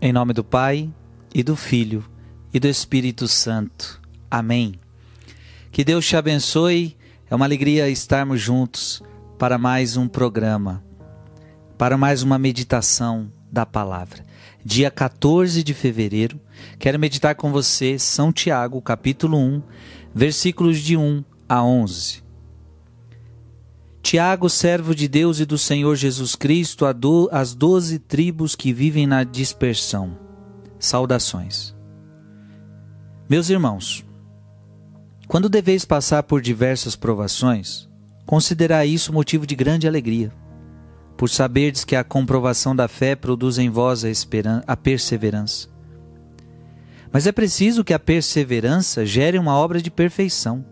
Em nome do Pai, e do Filho, e do Espírito Santo. Amém. Que Deus te abençoe. É uma alegria estarmos juntos para mais um programa, para mais uma meditação da palavra. Dia 14 de fevereiro, quero meditar com você São Tiago, capítulo 1, versículos de 1 a 11. Tiago, servo de Deus e do Senhor Jesus Cristo, as doze tribos que vivem na dispersão. Saudações. Meus irmãos, quando deveis passar por diversas provações, considerai isso motivo de grande alegria, por saberdes que a comprovação da fé produz em vós a, a perseverança. Mas é preciso que a perseverança gere uma obra de perfeição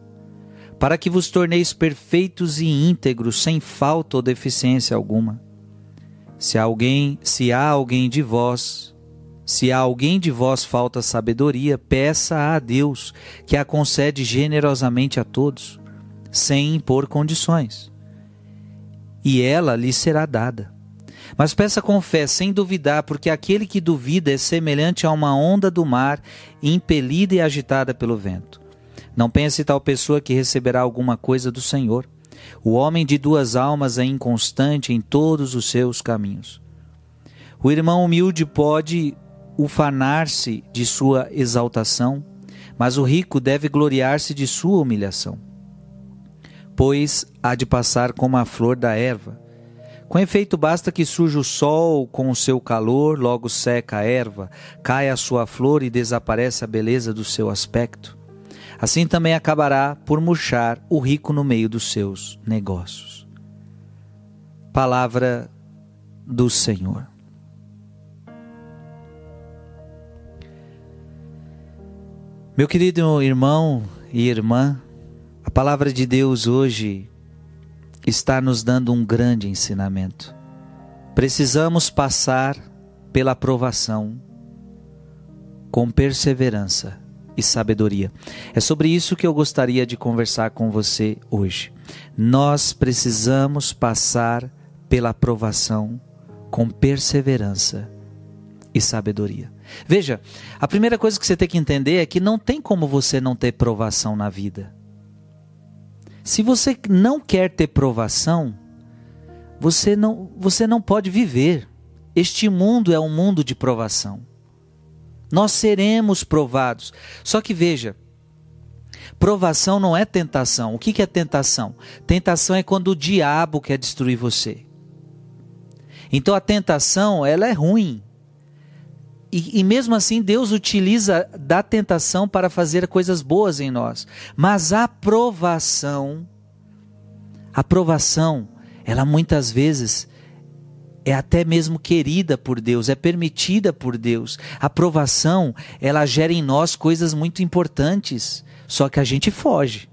para que vos torneis perfeitos e íntegros, sem falta ou deficiência alguma. Se alguém, se há alguém de vós, se há alguém de vós falta sabedoria, peça a Deus, que a concede generosamente a todos, sem impor condições. E ela lhe será dada. Mas peça com fé, sem duvidar, porque aquele que duvida é semelhante a uma onda do mar, impelida e agitada pelo vento. Não pense tal pessoa que receberá alguma coisa do Senhor. O homem de duas almas é inconstante em todos os seus caminhos. O irmão humilde pode ufanar-se de sua exaltação, mas o rico deve gloriar-se de sua humilhação. Pois há de passar como a flor da erva. Com efeito, basta que surja o sol com o seu calor, logo seca a erva, cai a sua flor e desaparece a beleza do seu aspecto. Assim também acabará por murchar o rico no meio dos seus negócios. Palavra do Senhor. Meu querido irmão e irmã, a palavra de Deus hoje está nos dando um grande ensinamento. Precisamos passar pela provação com perseverança e sabedoria. É sobre isso que eu gostaria de conversar com você hoje. Nós precisamos passar pela aprovação com perseverança e sabedoria. Veja, a primeira coisa que você tem que entender é que não tem como você não ter provação na vida. Se você não quer ter provação, você não, você não pode viver. Este mundo é um mundo de provação. Nós seremos provados. Só que veja, provação não é tentação. O que é tentação? Tentação é quando o diabo quer destruir você. Então a tentação, ela é ruim. E, e, mesmo assim, Deus utiliza da tentação para fazer coisas boas em nós. Mas a provação, a provação, ela muitas vezes é até mesmo querida por Deus, é permitida por Deus. A provação, ela gera em nós coisas muito importantes, só que a gente foge.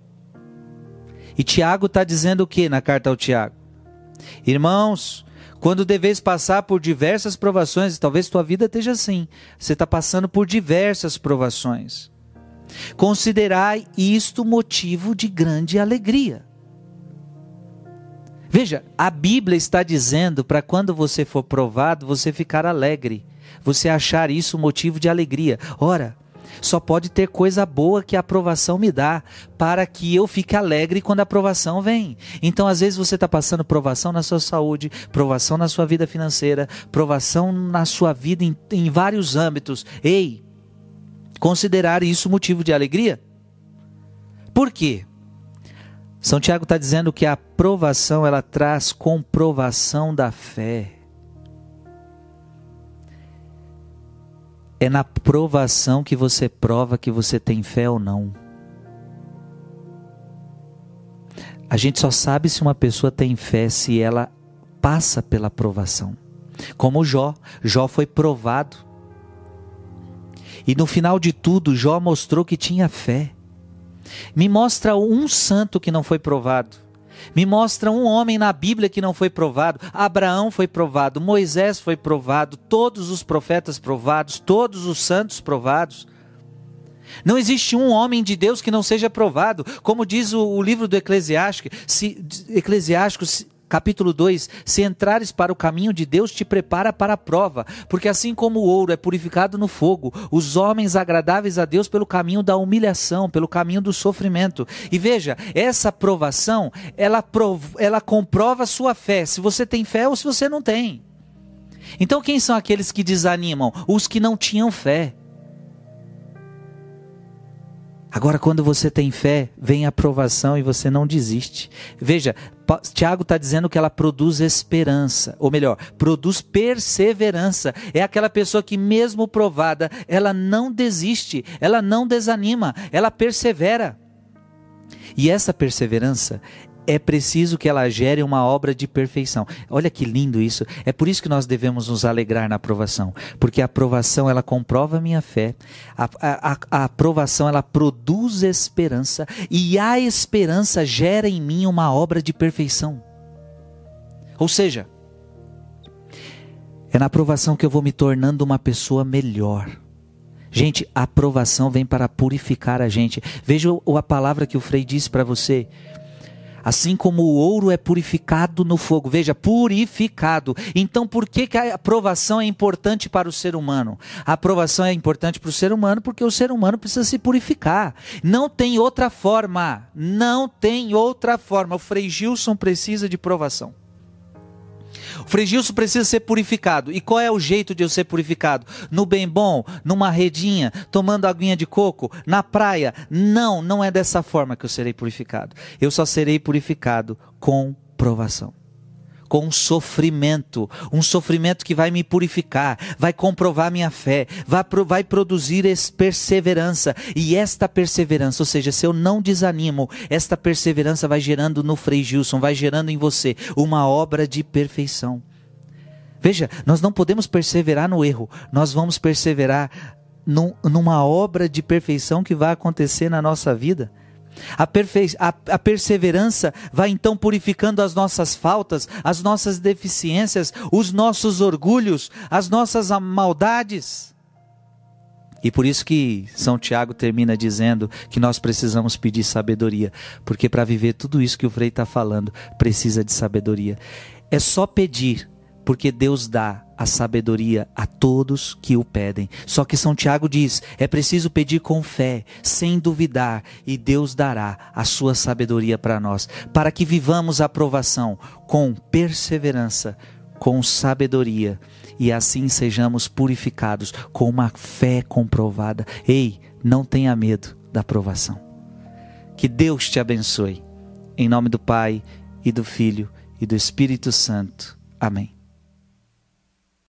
E Tiago está dizendo o que na carta ao Tiago? Irmãos, quando deveis passar por diversas provações, talvez tua vida esteja assim, você está passando por diversas provações. Considerai isto motivo de grande alegria. Veja, a Bíblia está dizendo para quando você for provado, você ficar alegre, você achar isso motivo de alegria. Ora, só pode ter coisa boa que a aprovação me dá, para que eu fique alegre quando a aprovação vem. Então, às vezes, você está passando provação na sua saúde, provação na sua vida financeira, provação na sua vida em, em vários âmbitos. Ei, considerar isso motivo de alegria? Por quê? São Tiago está dizendo que a provação ela traz comprovação da fé. É na provação que você prova que você tem fé ou não. A gente só sabe se uma pessoa tem fé se ela passa pela provação. Como Jó, Jó foi provado. E no final de tudo, Jó mostrou que tinha fé. Me mostra um santo que não foi provado. Me mostra um homem na Bíblia que não foi provado. Abraão foi provado, Moisés foi provado, todos os profetas provados, todos os santos provados. Não existe um homem de Deus que não seja provado. Como diz o, o livro do Eclesiástico, se, Eclesiástico, se, capítulo 2: Se entrares para o caminho de Deus, te prepara para a prova, porque assim como o ouro é purificado no fogo, os homens agradáveis a Deus pelo caminho da humilhação, pelo caminho do sofrimento. E veja, essa provação, ela, prov ela comprova a sua fé, se você tem fé ou se você não tem. Então, quem são aqueles que desanimam? Os que não tinham fé. Agora, quando você tem fé, vem a aprovação e você não desiste. Veja, Tiago está dizendo que ela produz esperança, ou melhor, produz perseverança. É aquela pessoa que, mesmo provada, ela não desiste, ela não desanima, ela persevera. E essa perseverança é preciso que ela gere uma obra de perfeição. Olha que lindo isso. É por isso que nós devemos nos alegrar na aprovação, porque a aprovação ela comprova a minha fé. A, a, a aprovação ela produz esperança e a esperança gera em mim uma obra de perfeição. Ou seja, é na aprovação que eu vou me tornando uma pessoa melhor. Gente, a aprovação vem para purificar a gente. Veja a palavra que o Frei disse para você. Assim como o ouro é purificado no fogo. Veja, purificado. Então, por que, que a aprovação é importante para o ser humano? A aprovação é importante para o ser humano porque o ser humano precisa se purificar. Não tem outra forma. Não tem outra forma. O Frei Gilson precisa de provação. O Frigilson precisa ser purificado. E qual é o jeito de eu ser purificado? No bem bom, numa redinha, tomando aguinha de coco, na praia? Não, não é dessa forma que eu serei purificado. Eu só serei purificado com provação com sofrimento, um sofrimento que vai me purificar, vai comprovar minha fé, vai, vai produzir perseverança. E esta perseverança, ou seja, se eu não desanimo, esta perseverança vai gerando no Frei Gilson, vai gerando em você uma obra de perfeição. Veja, nós não podemos perseverar no erro, nós vamos perseverar num, numa obra de perfeição que vai acontecer na nossa vida. A, perfe... a, a perseverança vai então purificando as nossas faltas, as nossas deficiências, os nossos orgulhos, as nossas maldades. E por isso que São Tiago termina dizendo que nós precisamos pedir sabedoria, porque para viver tudo isso que o Frei está falando, precisa de sabedoria. É só pedir, porque Deus dá a sabedoria a todos que o pedem. Só que São Tiago diz: é preciso pedir com fé, sem duvidar, e Deus dará a sua sabedoria para nós, para que vivamos a aprovação com perseverança, com sabedoria, e assim sejamos purificados com uma fé comprovada. Ei, não tenha medo da aprovação. Que Deus te abençoe. Em nome do Pai e do Filho e do Espírito Santo. Amém.